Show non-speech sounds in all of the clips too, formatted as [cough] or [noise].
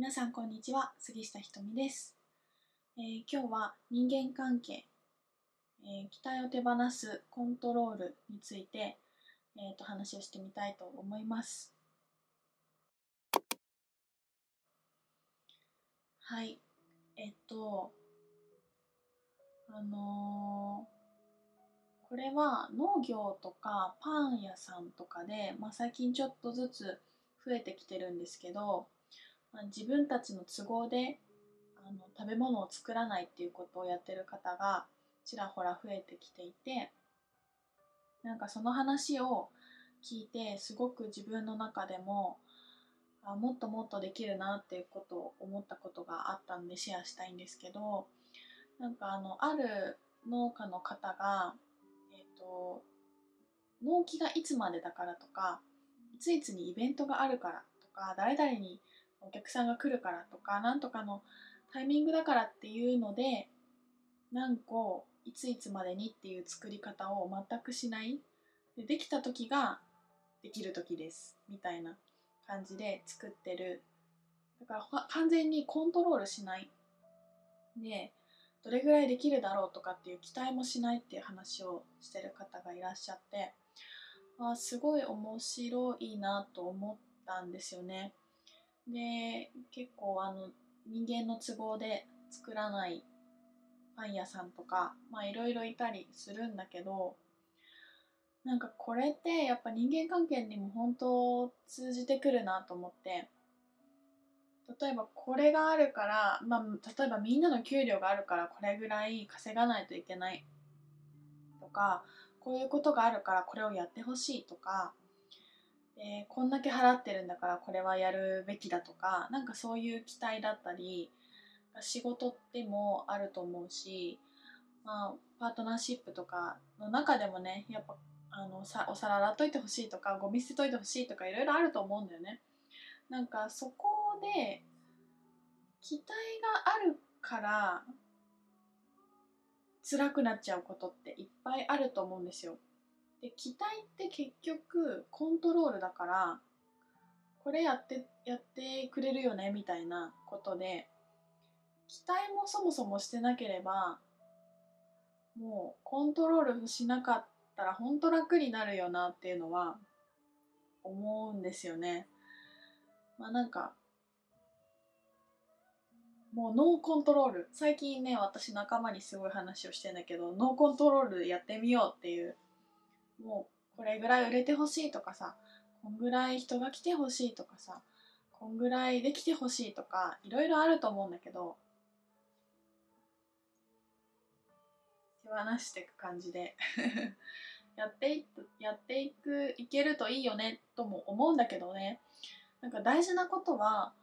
皆さんこんにちは杉下ひとみです、えー今日は人間関係、えー期待を手放すコントロールについて、えーと話をしてみたいと思います。はい。えっとあのーこれは農業とかパン屋さんとかで、まあ、最近ちょっとずつ増えてきてるんですけど、まあ、自分たちの都合であの食べ物を作らないっていうことをやってる方がちらほら増えてきていてなんかその話を聞いてすごく自分の中でもあもっともっとできるなっていうことを思ったことがあったんでシェアしたいんですけどなんかあのある農家の方がえっ、と納期がいつまでだからとかいついつにイベントがあるからとか誰々にお客さんが来るからとかなんとかのタイミングだからっていうので何個いついつまでにっていう作り方を全くしない。でできた時ができる時ですみたいな感じで作ってる。だから完全にコントロールしない。でどれぐらいできるだろうとかっていう期待もしないっていう話をしてる方がいらっしゃってあすごい面白いなと思ったんですよね。で結構あの人間の都合で作らないパン屋さんとかまあいろいろいたりするんだけどなんかこれってやっぱ人間関係にも本当通じてくるなと思って例えばこれがあるから、まあ、例えばみんなの給料があるからこれぐらい稼がないといけないとかこういうことがあるからこれをやってほしいとかでこんだけ払ってるんだからこれはやるべきだとかなんかそういう期待だったり仕事でもあると思うし、まあ、パートナーシップとかの中でもねやっぱあのさお皿洗っといてほしいとかゴミ捨てといてほしいとかいろいろあると思うんだよね。なんかそこで期待があるから辛くなっちゃうことっていっぱいあると思うんですよ。で期待って結局コントロールだからこれやってやってくれるよねみたいなことで期待もそもそもしてなければもうコントロールしなかったら本当楽になるよなっていうのは思うんですよね。まあなんかもうノーコントロール最近ね私仲間にすごい話をしてんだけどノーコントロールやってみようっていうもうこれぐらい売れてほしいとかさこんぐらい人が来てほしいとかさこんぐらいできてほしいとかいろいろあると思うんだけど手放していく感じで [laughs] やっていくやっていくいけるといいよねとも思うんだけどね。なんか大事なことは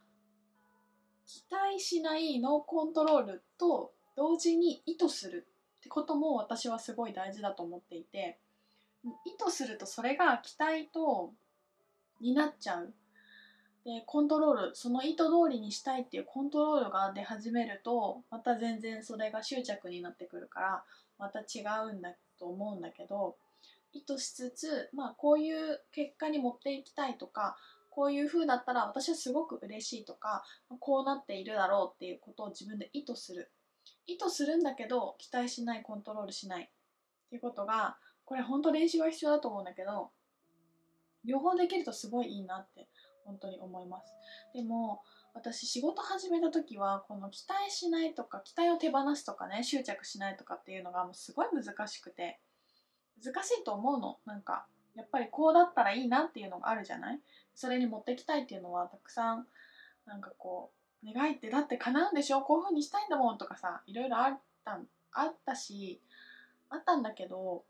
期待しないノーコントロールと同時に意図するってことも私はすごい大事だと思っていて意図するとそれが期待とになっちゃう。でコントロールその意図通りにしたいっていうコントロールが出始めるとまた全然それが執着になってくるからまた違うんだと思うんだけど意図しつつまあこういう結果に持っていきたいとかこういう風だったら私はすごく嬉しいとかこうなっているだろうっていうことを自分で意図する。意図するんだけど期待しないコントロールしないっていうことがこれ本当練習が必要だと思うんだけど両方できるとすごいいいなって本当に思います。でも私仕事始めた時はこの期待しないとか期待を手放すとかね執着しないとかっていうのがもうすごい難しくて難しいと思うの。なんかやっぱりこうだったらいいなっていうのがあるじゃない？それに持ってきたいっていうのはたくさんなんかこう願いってだって叶うんでしょ？こういう風にしたいんだもんとかさいろいろあったあったしあったんだけど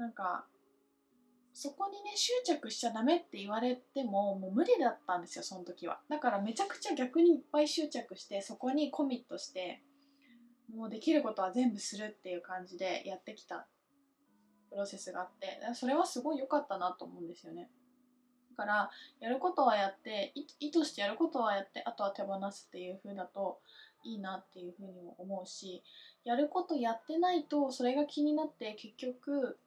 なんかそこにね執着しちゃダメって言われてももう無理だったんですよその時は。だからめちゃくちゃ逆にいっぱい執着してそこにコミットしてもうできることは全部するっていう感じでやってきたプロセスがあってそれはすごい良かったなと思うんですよね。だからやることはやって意図してやることはやってあとは手放すっていう風だといいなっていう風にも思うしやることやってないとそれが気になって結局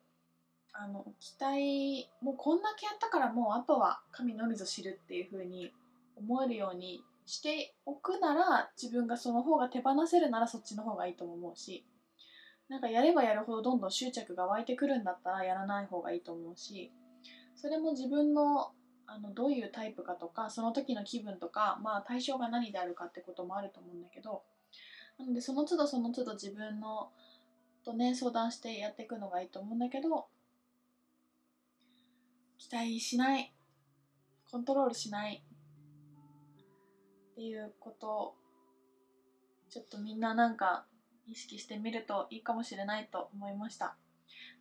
あの期待もうこんだけやったからもうあとは神のみぞ知るっていう風に思えるようにしておくなら自分がその方が手放せるならそっちの方がいいとも思うしなんかやればやるほどどんどん執着が湧いてくるんだったらやらない方がいいと思うしそれも自分のあのどういうタイプかとかその時の気分とか、まあ、対象が何であるかってこともあると思うんだけどなのでその都度その都度自分のとね相談してやっていくのがいいと思うんだけど期待しない。コントロールしない。っていうことをちょっとみんななんか意識してみるといいかもしれないと思いました。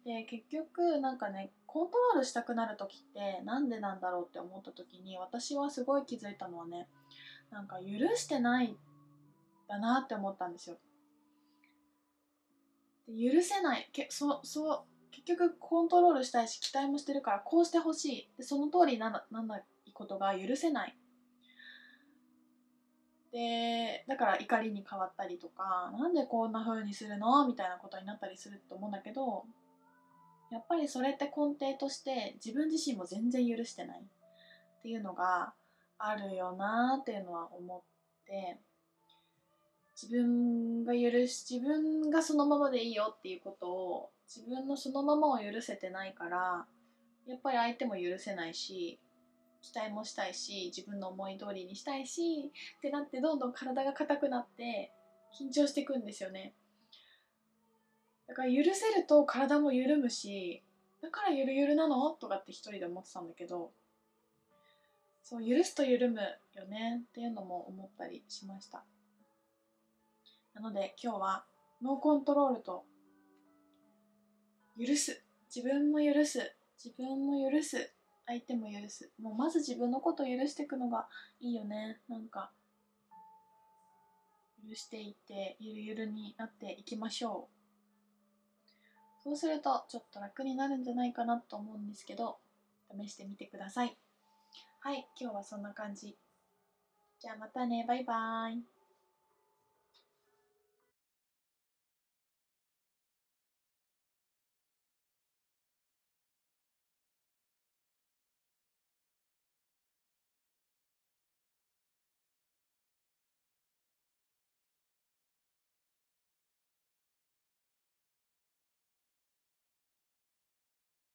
で結局なんかねコントロールしたくなる時ってなんでなんだろうって思った時に私はすごい気づいたのはねなんか許してないだなって思ったんですよ。許せない。けそそう結局コントロールしたいし期待もしてるからこうしてほしい。でその通りにななないことが許せない。でだから怒りに変わったりとかなんでこんな風にするの？みたいなことになったりすると思うんだけどやっぱりそれって根底として自分自身も全然許してない。っていうのがあるよなっていうのは思って自分が許し自分がそのままでいいよっていうことを自分のそのままを許せてないからやっぱり相手も許せないし期待もしたいし自分の思い通りにしたいしってなってどんどん体が硬くなって緊張していくんですよね。だから許せると体も緩むしだからゆるゆるなの？とかって一人で思ってたんだけどそう許すと緩むよねっていうのも思ったりしました。なので今日はノーコントロールと許す。自分も許す。自分も許す。相手も許す。もうまず自分のことを許していくのがいいよね。なんか許していってゆるゆるになっていきましょう。そうするとちょっと楽になるんじゃないかなと思うんですけど試してみてください。はい今日はそんな感じ。じゃあまたね。バイバーイ。